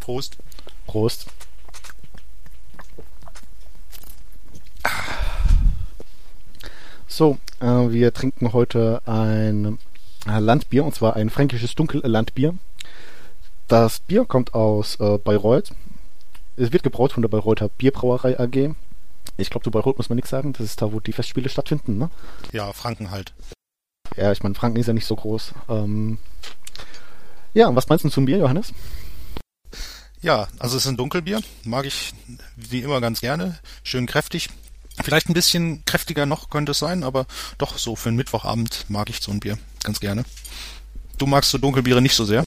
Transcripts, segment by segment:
Prost. Prost. So, äh, wir trinken heute ein äh, Landbier, und zwar ein fränkisches Dunkellandbier. Das Bier kommt aus äh, Bayreuth. Es wird gebraut von der Bayreuther Bierbrauerei AG. Ich glaube, zu Bayreuth muss man nichts sagen. Das ist da, wo die Festspiele stattfinden, ne? Ja, Franken halt. Ja, ich meine, Franken ist ja nicht so groß. Ähm, ja, was meinst du zum Bier, Johannes? Ja, also es ist ein Dunkelbier. Mag ich wie immer ganz gerne. Schön kräftig. Vielleicht ein bisschen kräftiger noch könnte es sein, aber doch so für einen Mittwochabend mag ich so ein Bier ganz gerne. Du magst so Dunkelbiere nicht so sehr?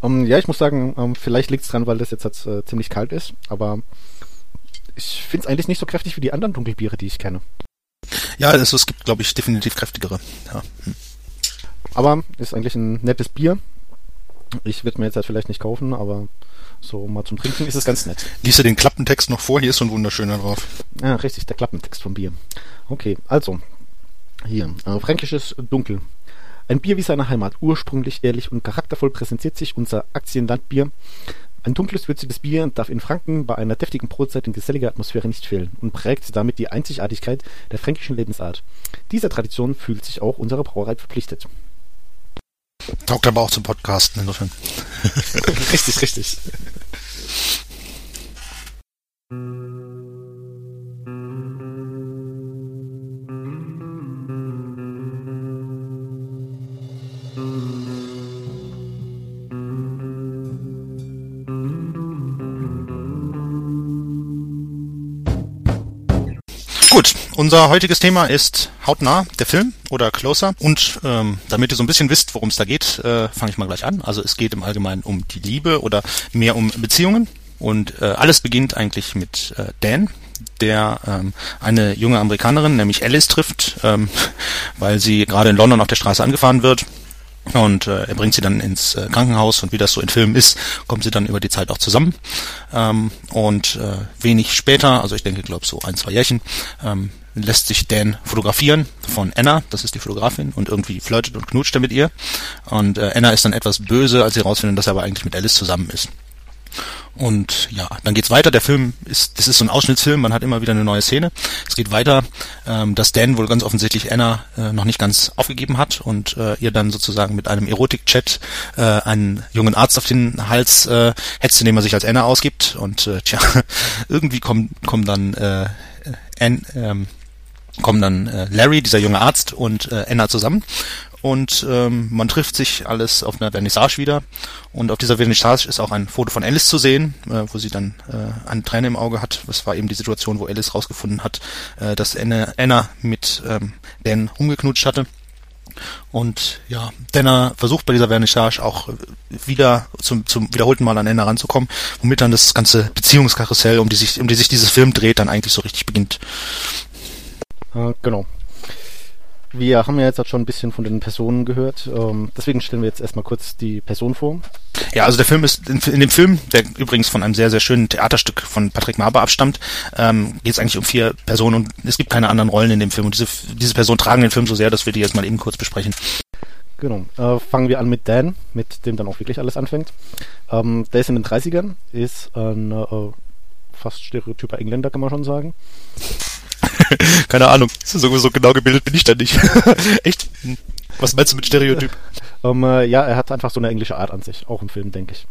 Um, ähm, ja, ich muss sagen, um, ähm, vielleicht liegt es dran, weil das jetzt, jetzt äh, ziemlich kalt ist, aber ich finde es eigentlich nicht so kräftig wie die anderen Dunkelbiere, die ich kenne. Ja, also es gibt, glaube ich, definitiv kräftigere. Ja. Hm. Aber ist eigentlich ein nettes Bier. Ich würde mir jetzt halt vielleicht nicht kaufen, aber so mal zum Trinken ist es ganz nett. Lies dir den Klappentext noch vor, hier ist so ein wunderschöner drauf. Ja, richtig, der Klappentext vom Bier. Okay, also, hier, äh, fränkisches Dunkel. Ein Bier wie seine Heimat, ursprünglich, ehrlich und charaktervoll präsentiert sich unser Aktienlandbier. Ein dunkles, würziges Bier darf in Franken bei einer deftigen Brotzeit in geselliger Atmosphäre nicht fehlen und prägt damit die Einzigartigkeit der fränkischen Lebensart. Dieser Tradition fühlt sich auch unsere Brauerei verpflichtet. Taugt aber auch zum Podcasten insofern. richtig, richtig. Unser heutiges Thema ist hautnah, der Film oder Closer. Und ähm, damit ihr so ein bisschen wisst, worum es da geht, äh, fange ich mal gleich an. Also es geht im Allgemeinen um die Liebe oder mehr um Beziehungen. Und äh, alles beginnt eigentlich mit äh, Dan, der ähm, eine junge Amerikanerin, nämlich Alice, trifft, ähm, weil sie gerade in London auf der Straße angefahren wird und äh, er bringt sie dann ins äh, Krankenhaus und wie das so in Filmen ist, kommen sie dann über die Zeit auch zusammen. Ähm, und äh, wenig später, also ich denke, glaube so ein, zwei Jährchen, ähm, lässt sich Dan fotografieren von Anna, das ist die Fotografin, und irgendwie flirtet und knutscht er mit ihr. Und äh, Anna ist dann etwas böse, als sie herausfindet, dass er aber eigentlich mit Alice zusammen ist. Und ja, dann geht's weiter. Der Film ist, das ist so ein Ausschnittsfilm, man hat immer wieder eine neue Szene. Es geht weiter, ähm, dass Dan wohl ganz offensichtlich Anna äh, noch nicht ganz aufgegeben hat und äh, ihr dann sozusagen mit einem Erotik-Chat äh, einen jungen Arzt auf den Hals äh, hetzt, indem er sich als Anna ausgibt. Und äh, tja, irgendwie kommen, kommen dann äh, Ann, ähm, kommen dann äh, Larry, dieser junge Arzt, und äh, Anna zusammen und ähm, man trifft sich alles auf einer Vernissage wieder und auf dieser Vernissage ist auch ein Foto von Alice zu sehen, äh, wo sie dann äh, eine Träne im Auge hat. Das war eben die Situation, wo Alice rausgefunden hat, äh, dass Anna, Anna mit ähm, Dan umgeknutscht hatte. Und ja, Denner versucht bei dieser Vernissage auch wieder zum, zum wiederholten Mal an Anna ranzukommen, womit dann das ganze Beziehungskarussell, um die sich, um die sich dieses Film dreht, dann eigentlich so richtig beginnt. Äh, genau. Wir haben ja jetzt schon ein bisschen von den Personen gehört, ähm, deswegen stellen wir jetzt erstmal kurz die Person vor. Ja, also der Film ist in, in, dem Film, der übrigens von einem sehr, sehr schönen Theaterstück von Patrick Marber abstammt, ähm, geht es eigentlich um vier Personen und es gibt keine anderen Rollen in dem Film und diese, diese Personen tragen den Film so sehr, dass wir die jetzt mal eben kurz besprechen. Genau. Äh, fangen wir an mit Dan, mit dem dann auch wirklich alles anfängt. Ähm, der ist in den 30ern, ist ein äh, fast stereotyper Engländer, kann man schon sagen. Keine Ahnung. So, so genau gebildet bin ich da nicht. Echt? Was meinst du mit Stereotyp? Um, ähm, äh, ja, er hat einfach so eine englische Art an sich, auch im Film, denke ich.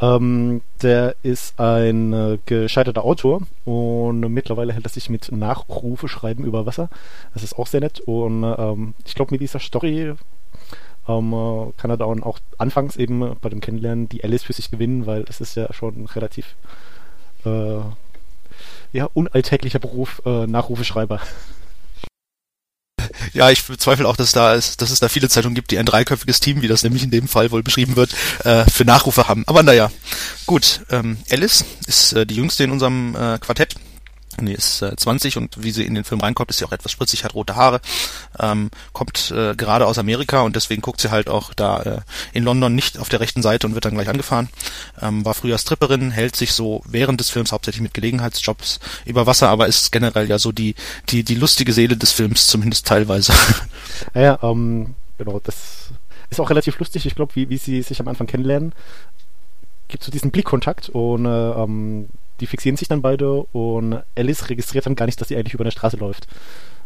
Ähm, der ist ein äh, gescheiterter Autor und mittlerweile hält er sich mit Nachrufe schreiben über Wasser. Das ist auch sehr nett und ähm, ich glaube, mit dieser Story ähm, äh, kann er da auch anfangs eben bei dem Kennenlernen die Alice für sich gewinnen, weil es ist ja schon relativ äh, ja, unalltäglicher Beruf äh, Nachrufeschreiber. Ja, ich bezweifle auch, dass da ist, dass es da viele Zeitungen gibt, die ein dreiköpfiges Team, wie das nämlich in dem Fall wohl beschrieben wird, äh, für Nachrufe haben. Aber naja, gut. Ähm, Alice ist äh, die jüngste in unserem äh, Quartett Nee, ist äh, 20 und wie sie in den Film reinkommt, ist sie auch etwas spritzig, hat rote Haare, ähm, kommt äh, gerade aus Amerika und deswegen guckt sie halt auch da äh, in London nicht auf der rechten Seite und wird dann gleich angefahren. Ähm, war früher Stripperin, hält sich so während des Films hauptsächlich mit Gelegenheitsjobs über Wasser, aber ist generell ja so die die die lustige Seele des Films, zumindest teilweise. Ja, ähm, genau, das ist auch relativ lustig, ich glaube, wie, wie sie sich am Anfang kennenlernen gibt so diesen Blickkontakt und äh, ähm, die fixieren sich dann beide und Alice registriert dann gar nicht, dass sie eigentlich über eine Straße läuft.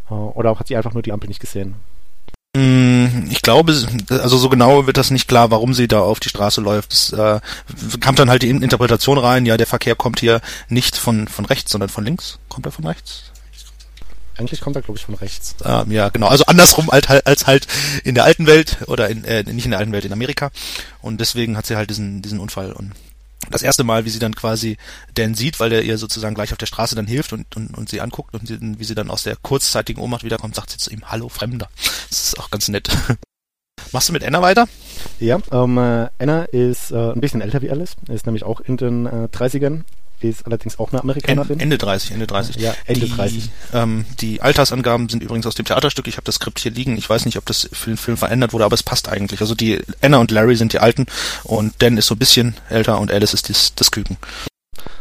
Äh, oder hat sie einfach nur die Ampel nicht gesehen? Mm, ich glaube, also so genau wird das nicht klar, warum sie da auf die Straße läuft. Es äh, kam dann halt die Interpretation rein, ja, der Verkehr kommt hier nicht von, von rechts, sondern von links. Kommt er von rechts? Eigentlich kommt er, glaube ich, von rechts. Ähm, ja, genau. Also andersrum als, als halt in der alten Welt oder in, äh, nicht in der alten Welt, in Amerika. Und deswegen hat sie halt diesen, diesen Unfall. Und das erste Mal, wie sie dann quasi Dan sieht, weil er ihr sozusagen gleich auf der Straße dann hilft und, und, und sie anguckt und sie, wie sie dann aus der kurzzeitigen Ohnmacht wiederkommt, sagt sie zu ihm, Hallo Fremder. Das ist auch ganz nett. Machst du mit Anna weiter? Ja, ähm, äh, Anna ist äh, ein bisschen älter wie Alice, ist nämlich auch in den äh, 30ern ist allerdings auch eine Amerikanerin. Ende 30, Ende 30. Ja, Ende die, 30. Ähm, die Altersangaben sind übrigens aus dem Theaterstück. Ich habe das Skript hier liegen. Ich weiß nicht, ob das für den Film verändert wurde, aber es passt eigentlich. Also die Anna und Larry sind die Alten und Dan ist so ein bisschen älter und Alice ist das, das Küken.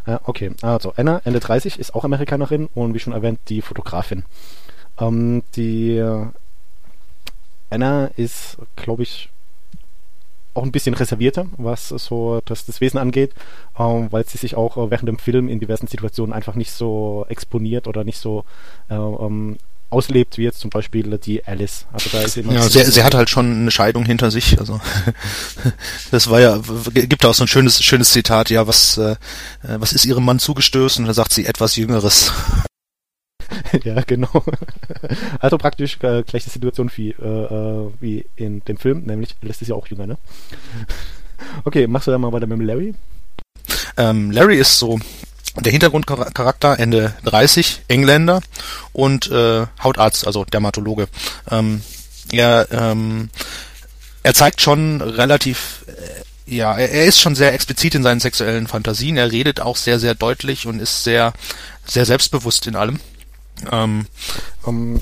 Ja, okay. Also Anna, Ende 30, ist auch Amerikanerin und wie schon erwähnt, die Fotografin. Ähm, die äh, Anna ist, glaube ich, auch ein bisschen reservierter, was so das, das Wesen angeht, ähm, weil sie sich auch äh, während dem Film in diversen Situationen einfach nicht so exponiert oder nicht so äh, ähm, auslebt, wie jetzt zum Beispiel die Alice. Also da ist ja, sie, sie hat halt schon eine Scheidung hinter sich. Also das war ja, gibt auch so ein schönes, schönes Zitat, ja, was, äh, was ist ihrem Mann zugestößt? Und da sagt sie etwas Jüngeres. ja, genau. Also praktisch äh, gleiche Situation wie, äh, äh, wie in dem Film, nämlich lässt es ja auch jünger, ne? Okay, machst du dann mal weiter mit Larry? Ähm, Larry ist so der Hintergrundcharakter, Ende 30, Engländer und äh, Hautarzt, also Dermatologe. Ähm, er, ähm, er zeigt schon relativ, äh, ja, er, er ist schon sehr explizit in seinen sexuellen Fantasien. Er redet auch sehr, sehr deutlich und ist sehr, sehr selbstbewusst in allem. Ähm, ähm,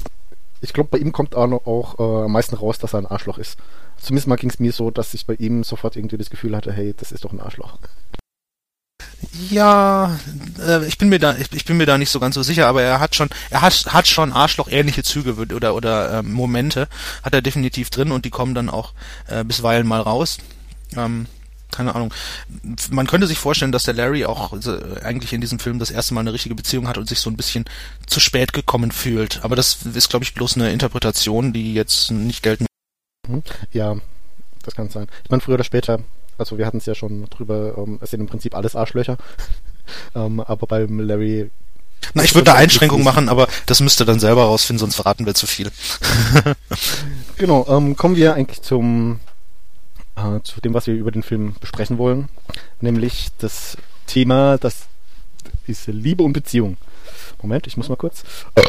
ich glaube, bei ihm kommt auch, noch, auch äh, am meisten raus, dass er ein Arschloch ist. Zumindest mal ging es mir so, dass ich bei ihm sofort irgendwie das Gefühl hatte, hey, das ist doch ein Arschloch. Ja, äh, ich bin mir da, ich, ich, bin mir da nicht so ganz so sicher, aber er hat schon, er hat, hat schon Arschloch-ähnliche Züge oder oder ähm, Momente, hat er definitiv drin und die kommen dann auch äh, bisweilen mal raus. Ähm, keine Ahnung. Man könnte sich vorstellen, dass der Larry auch äh, eigentlich in diesem Film das erste Mal eine richtige Beziehung hat und sich so ein bisschen zu spät gekommen fühlt. Aber das ist, glaube ich, bloß eine Interpretation, die jetzt nicht gelten. Mhm. Ja, das kann sein. Ich meine, früher oder später, also wir hatten es ja schon drüber, ähm, es sind im Prinzip alles Arschlöcher. ähm, aber beim Larry na, ich würde da Einschränkungen machen, aber das müsste dann selber rausfinden, sonst verraten wir zu viel. genau, ähm, kommen wir eigentlich zum äh, zu dem, was wir über den Film besprechen wollen, nämlich das Thema, das ist Liebe und Beziehung. Moment, ich muss mal kurz.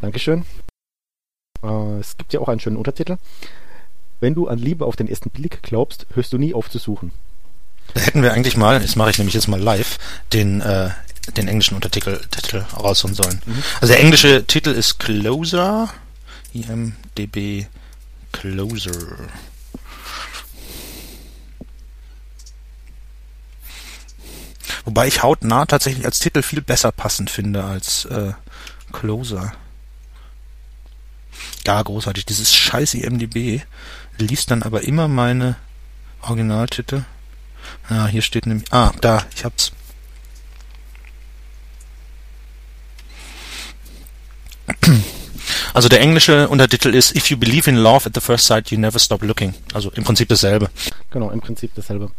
Dankeschön. Äh, es gibt ja auch einen schönen Untertitel. Wenn du an Liebe auf den ersten Blick glaubst, hörst du nie auf zu suchen. Da hätten wir eigentlich mal, das mache ich nämlich jetzt mal live, den, äh, den englischen Untertitel Titel rausholen sollen. Mhm. Also der englische Titel ist Closer, IMDB Closer. Wobei ich hautnah tatsächlich als Titel viel besser passend finde als äh, Closer. Ja, großartig. Dieses scheiß IMDB liest dann aber immer meine Originaltitel. Ja, hier steht nämlich. Ah, da, ich hab's. Also der englische Untertitel ist If you believe in love at the first sight, you never stop looking. Also im Prinzip dasselbe. Genau, im Prinzip dasselbe.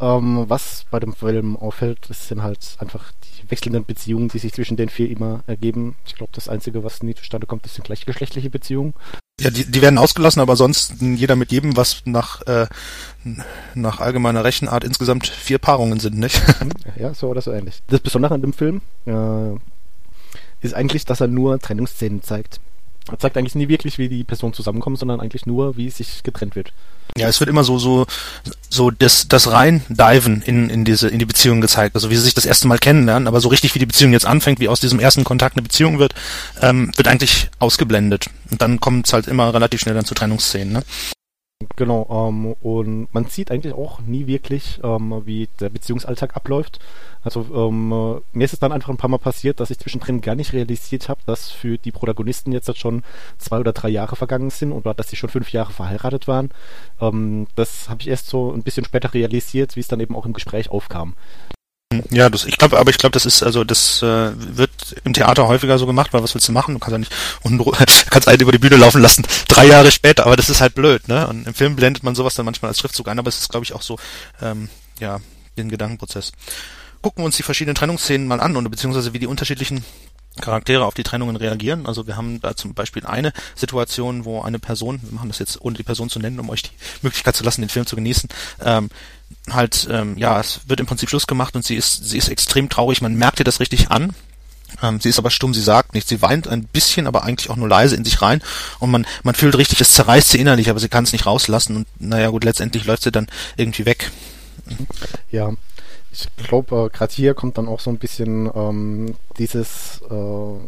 Ähm, was bei dem Film auffällt, das sind halt einfach die wechselnden Beziehungen, die sich zwischen den vier immer ergeben. Ich glaube, das Einzige, was nie zustande kommt, das sind gleichgeschlechtliche Beziehungen. Ja, die, die werden ausgelassen, aber sonst jeder mit jedem, was nach, äh, nach allgemeiner Rechenart insgesamt vier Paarungen sind, nicht? Ja, so oder so ähnlich. Das Besondere an dem Film äh, ist eigentlich, dass er nur Trennungsszenen zeigt. Zeigt eigentlich nie wirklich, wie die Personen zusammenkommen, sondern eigentlich nur, wie es sich getrennt wird. Ja, es wird immer so, so, so das, das Rein-Diven in, in diese, in die Beziehung gezeigt. Also wie sie sich das erste Mal kennenlernen, aber so richtig wie die Beziehung jetzt anfängt, wie aus diesem ersten Kontakt eine Beziehung wird, ähm, wird eigentlich ausgeblendet. Und dann kommt es halt immer relativ schnell dann zu Trennungsszenen, ne? Genau, ähm, und man sieht eigentlich auch nie wirklich, ähm, wie der Beziehungsalltag abläuft. Also ähm, mir ist es dann einfach ein paar Mal passiert, dass ich zwischendrin gar nicht realisiert habe, dass für die Protagonisten jetzt schon zwei oder drei Jahre vergangen sind oder dass sie schon fünf Jahre verheiratet waren. Ähm, das habe ich erst so ein bisschen später realisiert, wie es dann eben auch im Gespräch aufkam. Ja, das, ich glaube, aber ich glaube, das ist also das äh, wird im Theater häufiger so gemacht, weil was willst du machen? Du kannst ja nicht kannst einen über die Bühne laufen lassen, drei Jahre später, aber das ist halt blöd, ne? Und im Film blendet man sowas dann manchmal als Schriftzug ein, aber es ist, glaube ich, auch so, ähm, ja, den Gedankenprozess. Gucken wir uns die verschiedenen Trennungsszenen mal an und beziehungsweise wie die unterschiedlichen Charaktere auf die Trennungen reagieren. Also wir haben da zum Beispiel eine Situation, wo eine Person, wir machen das jetzt ohne die Person zu nennen, um euch die Möglichkeit zu lassen, den Film zu genießen, ähm, halt, ähm, ja, es wird im Prinzip Schluss gemacht und sie ist, sie ist extrem traurig, man merkt ihr das richtig an. Ähm, sie ist aber stumm, sie sagt nichts, sie weint ein bisschen, aber eigentlich auch nur leise in sich rein und man, man fühlt richtig, es zerreißt sie innerlich, aber sie kann es nicht rauslassen und naja gut, letztendlich läuft sie dann irgendwie weg. Ja, ich glaube, äh, gerade hier kommt dann auch so ein bisschen ähm, dieses äh,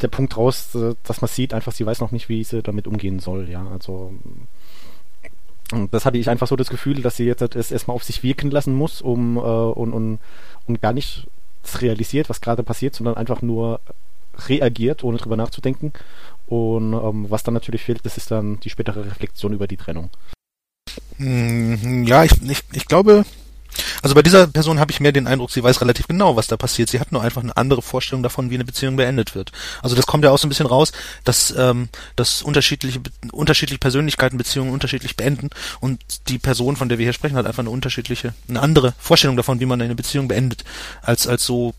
der Punkt raus, äh, dass man sieht, einfach sie weiß noch nicht, wie sie damit umgehen soll. Ja, also das hatte ich einfach so das Gefühl, dass sie jetzt es erstmal auf sich wirken lassen muss, um äh, und, und, und gar nicht realisiert, was gerade passiert, sondern einfach nur reagiert, ohne drüber nachzudenken. Und ähm, was dann natürlich fehlt, das ist dann die spätere Reflexion über die Trennung. Hm, ja, ich, ich, ich glaube, also bei dieser Person habe ich mehr den Eindruck, sie weiß relativ genau, was da passiert. Sie hat nur einfach eine andere Vorstellung davon, wie eine Beziehung beendet wird. Also das kommt ja auch so ein bisschen raus, dass, ähm, dass unterschiedliche, unterschiedliche Persönlichkeiten Beziehungen unterschiedlich beenden und die Person, von der wir hier sprechen, hat einfach eine unterschiedliche, eine andere Vorstellung davon, wie man eine Beziehung beendet, als, als so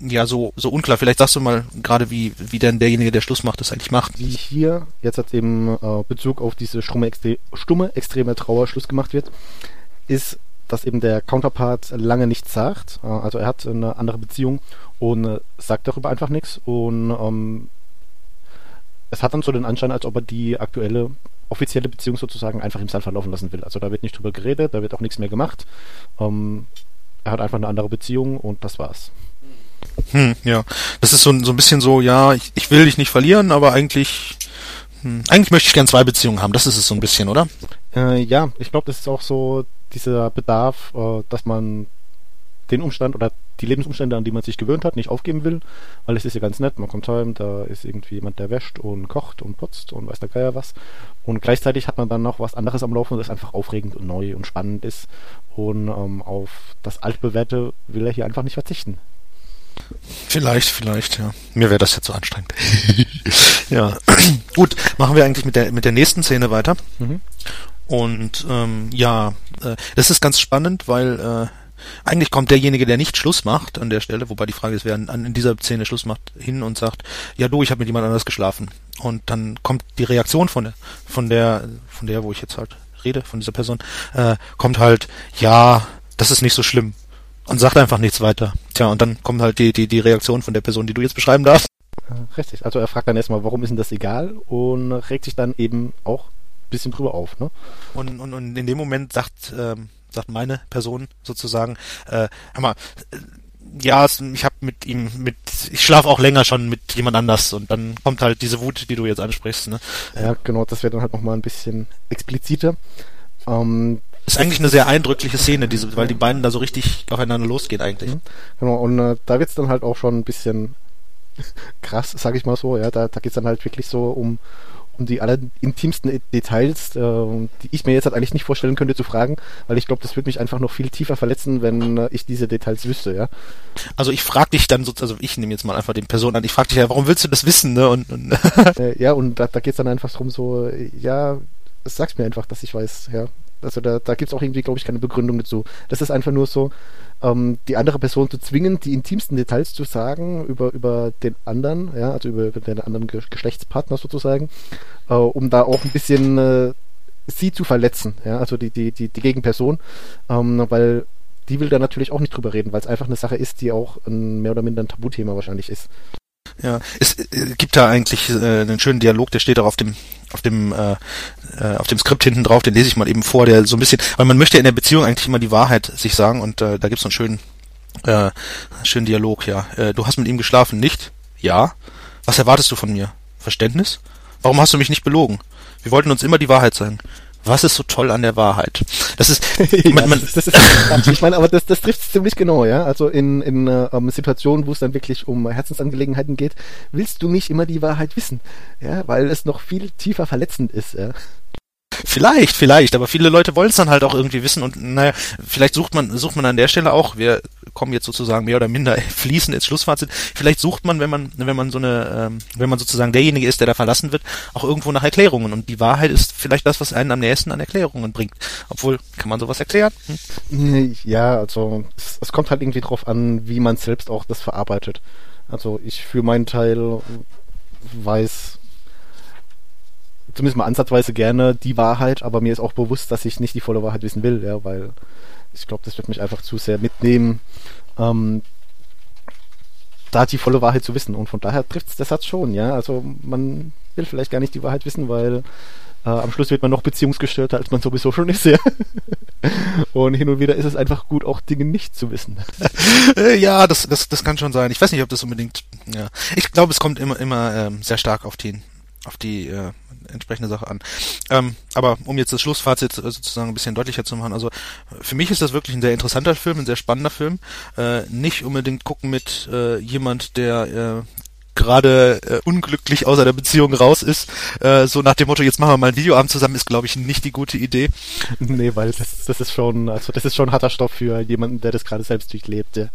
ja so so unklar. Vielleicht sagst du mal gerade, wie wie denn derjenige, der Schluss macht, das eigentlich macht. Wie hier jetzt hat eben äh, Bezug auf diese stumme, extre stumme extreme Trauer Schluss gemacht wird, ist dass eben der Counterpart lange nichts sagt. Äh, also er hat eine andere Beziehung und äh, sagt darüber einfach nichts. Und ähm, es hat dann so den Anschein, als ob er die aktuelle offizielle Beziehung sozusagen einfach im Sand verlaufen lassen will. Also da wird nicht drüber geredet, da wird auch nichts mehr gemacht. Ähm, er hat einfach eine andere Beziehung und das war's. Hm, ja. Das ist so, so ein bisschen so, ja, ich, ich will dich nicht verlieren, aber eigentlich hm, eigentlich möchte ich gern zwei Beziehungen haben. Das ist es so ein bisschen, oder? Äh, ja, ich glaube, das ist auch so dieser Bedarf, äh, dass man den Umstand oder die Lebensumstände, an die man sich gewöhnt hat, nicht aufgeben will, weil es ist ja ganz nett, man kommt heim, da ist irgendwie jemand, der wäscht und kocht und putzt und weiß der Geier was. Und gleichzeitig hat man dann noch was anderes am Laufen, das einfach aufregend und neu und spannend ist. Und ähm, auf das Altbewährte will er hier einfach nicht verzichten. Vielleicht, vielleicht, ja. Mir wäre das jetzt so anstrengend. ja. Gut, machen wir eigentlich mit der mit der nächsten Szene weiter. Mhm. Und ähm, ja, äh, das ist ganz spannend, weil äh, eigentlich kommt derjenige, der nicht Schluss macht an der Stelle, wobei die Frage ist, wer an, in dieser Szene Schluss macht, hin und sagt, ja du, ich habe mit jemand anders geschlafen. Und dann kommt die Reaktion von der, von der, von der, wo ich jetzt halt rede, von dieser Person, äh, kommt halt, ja, das ist nicht so schlimm. Und sagt einfach nichts weiter. Tja, und dann kommt halt die, die, die Reaktion von der Person, die du jetzt beschreiben darfst. Äh, richtig. Also er fragt dann erstmal, warum ist denn das egal? Und regt sich dann eben auch bisschen drüber auf. Ne? Und, und, und in dem Moment sagt, ähm, sagt meine Person sozusagen, äh, hör mal, äh, ja, ich habe mit ihm, mit, ich schlafe auch länger schon mit jemand anders und dann kommt halt diese Wut, die du jetzt ansprichst. Ne? Ja, genau, das wäre dann halt nochmal ein bisschen expliziter. Ähm, ist eigentlich eine sehr eindrückliche Szene, diese, weil die beiden da so richtig aufeinander losgehen eigentlich. Mhm. Genau, und äh, da wird's dann halt auch schon ein bisschen krass, sag ich mal so, ja, da, da geht's dann halt wirklich so um, um die allerintimsten Details, äh, die ich mir jetzt halt eigentlich nicht vorstellen könnte, zu fragen, weil ich glaube, das würde mich einfach noch viel tiefer verletzen, wenn äh, ich diese Details wüsste, ja. Also ich frage dich dann so, also ich nehme jetzt mal einfach den Person an, ich frage dich ja, warum willst du das wissen, ne? Und, und äh, ja, und da, da geht es dann einfach drum so, ja, sag's mir einfach, dass ich weiß, ja. Also da, da gibt es auch irgendwie, glaube ich, keine Begründung dazu. Das ist einfach nur so, ähm, die andere Person zu zwingen, die intimsten Details zu sagen über, über den anderen, ja, also über, über den anderen Geschlechtspartner sozusagen, äh, um da auch ein bisschen äh, sie zu verletzen, ja, also die, die, die, die Gegenperson, ähm, weil die will da natürlich auch nicht drüber reden, weil es einfach eine Sache ist, die auch ein mehr oder minder ein Tabuthema wahrscheinlich ist. Ja, es äh, gibt da eigentlich äh, einen schönen Dialog, der steht auch auf dem auf dem äh, äh, auf dem Skript hinten drauf, den lese ich mal eben vor, der so ein bisschen, weil man möchte in der Beziehung eigentlich immer die Wahrheit sich sagen und äh, da gibt's so einen schönen äh, schönen Dialog, ja. Äh, du hast mit ihm geschlafen, nicht? Ja. Was erwartest du von mir? Verständnis? Warum hast du mich nicht belogen? Wir wollten uns immer die Wahrheit sagen. Was ist so toll an der Wahrheit? Das ist, man, man, das, ist ich meine, aber das, das trifft es ziemlich genau, ja. Also in, in äh, Situationen, wo es dann wirklich um Herzensangelegenheiten geht, willst du nicht immer die Wahrheit wissen, ja, weil es noch viel tiefer verletzend ist, ja. Vielleicht, vielleicht, aber viele Leute wollen es dann halt auch irgendwie wissen und naja, vielleicht sucht man, sucht man an der Stelle auch, wir kommen jetzt sozusagen mehr oder minder fließend ins Schlussfazit, vielleicht sucht man, wenn man, wenn man so eine, ähm, wenn man sozusagen derjenige ist, der da verlassen wird, auch irgendwo nach Erklärungen und die Wahrheit ist vielleicht das, was einen am nächsten an Erklärungen bringt. Obwohl, kann man sowas erklären? Hm? Ja, also es, es kommt halt irgendwie drauf an, wie man selbst auch das verarbeitet. Also ich für meinen Teil weiß zumindest mal ansatzweise gerne die Wahrheit, aber mir ist auch bewusst, dass ich nicht die volle Wahrheit wissen will, ja, weil ich glaube, das wird mich einfach zu sehr mitnehmen, ähm, da die volle Wahrheit zu wissen. Und von daher trifft es der Satz schon, ja. Also man will vielleicht gar nicht die Wahrheit wissen, weil äh, am Schluss wird man noch beziehungsgestörter, als man sowieso schon ist, ja. Und hin und wieder ist es einfach gut, auch Dinge nicht zu wissen. ja, das, das, das kann schon sein. Ich weiß nicht, ob das unbedingt, ja. Ich glaube, es kommt immer, immer ähm, sehr stark auf den, auf die äh, entsprechende Sache an. Ähm, aber um jetzt das Schlussfazit sozusagen ein bisschen deutlicher zu machen, also für mich ist das wirklich ein sehr interessanter Film, ein sehr spannender Film. Äh, nicht unbedingt gucken mit äh, jemand, der äh, gerade äh, unglücklich aus einer Beziehung raus ist, äh, so nach dem Motto, jetzt machen wir mal ein Videoabend zusammen, ist glaube ich nicht die gute Idee. Nee, weil das, das ist schon, also das ist schon harter Stoff für jemanden, der das gerade selbst durchlebt, ja.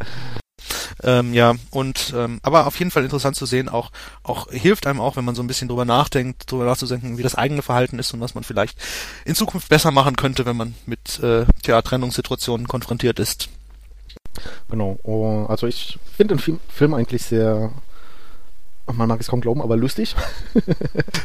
Ähm, ja, und ähm, aber auf jeden Fall interessant zu sehen, auch auch hilft einem auch, wenn man so ein bisschen drüber nachdenkt, drüber nachzudenken, wie das eigene Verhalten ist und was man vielleicht in Zukunft besser machen könnte, wenn man mit äh, tja, Trennungssituationen konfrontiert ist. Genau, oh, also ich finde den Film, Film eigentlich sehr man mag es kaum glauben, aber lustig.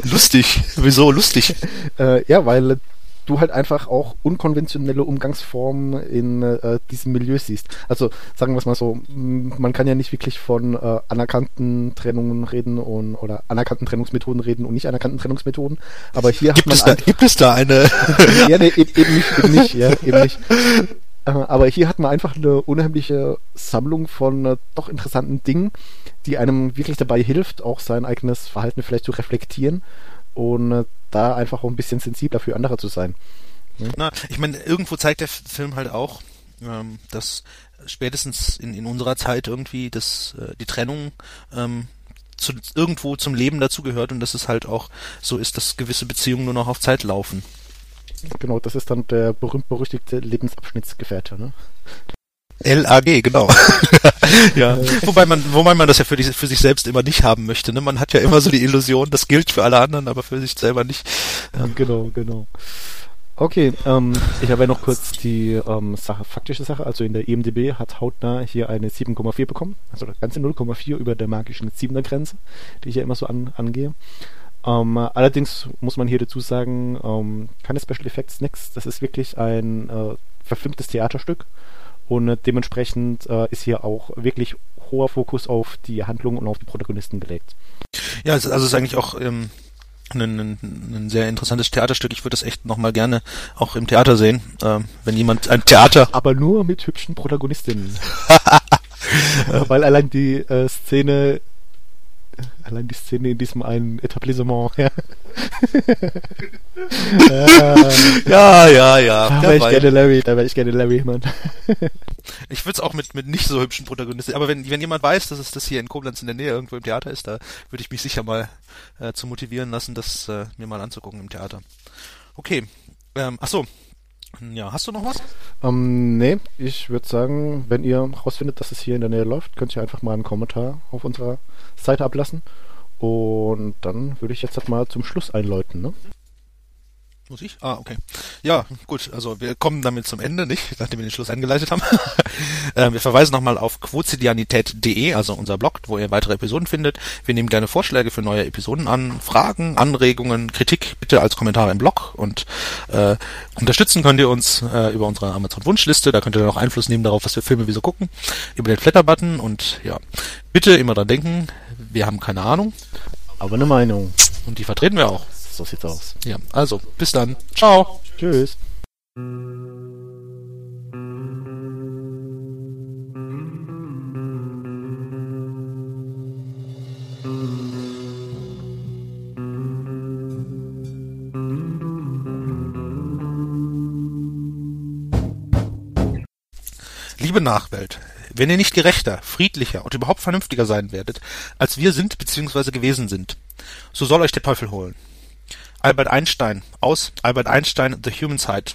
lustig? Wieso lustig? äh, ja, weil du halt einfach auch unkonventionelle Umgangsformen in äh, diesem Milieu siehst. Also sagen wir es mal so, man kann ja nicht wirklich von äh, anerkannten Trennungen reden und oder anerkannten Trennungsmethoden reden und nicht anerkannten Trennungsmethoden. Aber hier gibt hat man es da, gibt es da eine? ja, nee, eben, eben nicht, eben nicht, ja, eben nicht. Äh, aber hier hat man einfach eine unheimliche Sammlung von äh, doch interessanten Dingen, die einem wirklich dabei hilft, auch sein eigenes Verhalten vielleicht zu reflektieren und da einfach auch ein bisschen sensibler für andere zu sein. Ja? Na, ich meine, irgendwo zeigt der Film halt auch, ähm, dass spätestens in, in unserer Zeit irgendwie das, äh, die Trennung ähm, zu, irgendwo zum Leben dazugehört und dass es halt auch so ist, dass gewisse Beziehungen nur noch auf Zeit laufen. Genau, das ist dann der berühmt-berüchtigte Lebensabschnittsgefährte, ne? LAG, genau. ja. Wobei man, wobei man das ja für, die, für sich selbst immer nicht haben möchte. Ne? Man hat ja immer so die Illusion, das gilt für alle anderen, aber für sich selber nicht. Ja. Genau, genau. Okay, ähm, ich habe ja noch kurz die ähm, Sache, faktische Sache. Also in der EMDB hat Hautnah hier eine 7,4 bekommen. Also das ganze 0,4 über der magischen 7er Grenze, die ich ja immer so an, angehe. Ähm, allerdings muss man hier dazu sagen, ähm, keine Special Effects, nix. Das ist wirklich ein äh, verfilmtes Theaterstück und äh, dementsprechend äh, ist hier auch wirklich hoher Fokus auf die Handlung und auf die Protagonisten gelegt. Ja, also es ist eigentlich auch ähm, ein, ein, ein sehr interessantes Theaterstück. Ich würde das echt nochmal gerne auch im Theater sehen, ähm, wenn jemand ein Theater. Aber nur mit hübschen Protagonistinnen. Weil allein die äh, Szene allein die Szene in diesem einen Etablissement, ja. ja, ja, ja. Da wäre ich gerne Larry, da wäre ich gerne Larry, Mann. ich würde es auch mit, mit nicht so hübschen Protagonisten, aber wenn, wenn jemand weiß, dass es das hier in Koblenz in der Nähe irgendwo im Theater ist, da würde ich mich sicher mal äh, zu motivieren lassen, das äh, mir mal anzugucken im Theater. Okay. Ähm, ach so, ja, hast du noch was? Ähm, nee, ich würde sagen, wenn ihr rausfindet, dass es hier in der Nähe läuft, könnt ihr einfach mal einen Kommentar auf unserer Seite ablassen. Und dann würde ich jetzt halt mal zum Schluss einläuten, ne? Muss ich? Ah, okay. Ja, gut, also wir kommen damit zum Ende, nicht? Nachdem wir den Schluss eingeleitet haben. äh, wir verweisen nochmal auf quotidianität.de, also unser Blog, wo ihr weitere Episoden findet. Wir nehmen gerne Vorschläge für neue Episoden an, Fragen, Anregungen, Kritik bitte als Kommentare im Blog und äh, unterstützen könnt ihr uns äh, über unsere Amazon-Wunschliste, da könnt ihr dann auch Einfluss nehmen darauf, was für Filme wir so gucken, über den Flatter-Button und ja, bitte immer dran denken, wir haben keine Ahnung. Aber eine Meinung. Und die vertreten wir auch. So sieht's aus. Ja, also, bis dann. Ciao. Tschüss. Liebe Nachwelt, wenn ihr nicht gerechter, friedlicher und überhaupt vernünftiger sein werdet, als wir sind bzw. gewesen sind, so soll euch der Teufel holen. Albert Einstein aus Albert Einstein The Human Side